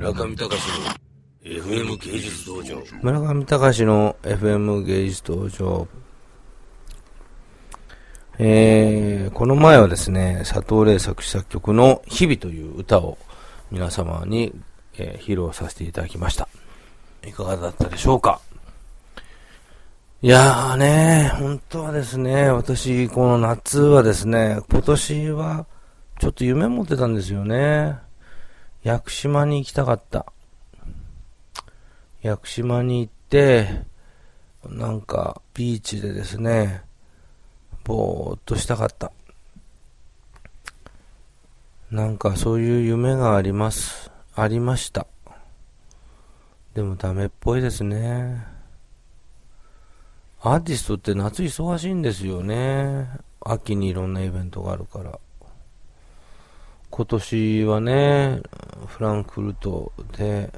村上隆の FM 芸術道場。村上隆の FM 芸術道場。えー、この前はですね、佐藤玲作詞作曲の日々という歌を皆様に、えー披露させていただきました。いかがだったでしょうか？いやーね、本当はですね、私、この夏はですね、今年はちょっと夢持ってたんですよね。屋久島に行きたかった。屋久島に行って、なんか、ビーチでですね、ぼーっとしたかった。なんかそういう夢があります。ありました。でもダメっぽいですね。アーティストって夏忙しいんですよね。秋にいろんなイベントがあるから。今年はね、フランクフルトで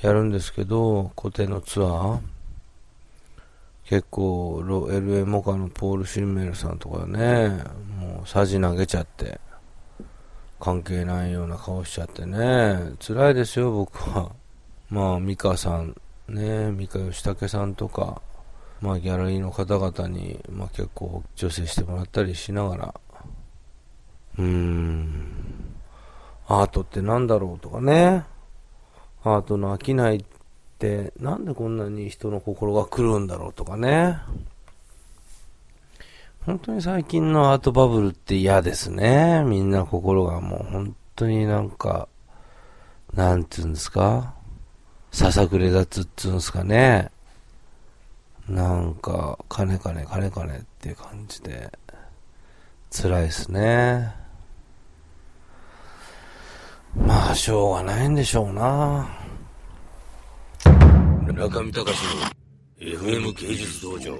やるんですけど、固定のツアー。結構、ロ LA モカのポール・シンメルさんとかね、もうさじ投げちゃって、関係ないような顔しちゃってね、辛いですよ、僕は。まあ、ミカさん、ね、ミカヨシタケさんとか、まあ、ギャラリーの方々に、まあ結構、助成してもらったりしながら、うん、アートってなんだろうとかね、アートの飽きないって、なんでこんなに人の心が来るんだろうとかね。本当に最近のアートバブルって嫌ですね。みんな心がもう本当になんか、なんて言うんですかささくれ立つっつうんですかね。なんか、金金金金って感じで、辛いですね。まあ、しょうがないんでしょうな。村上隆の FM 芸術道場。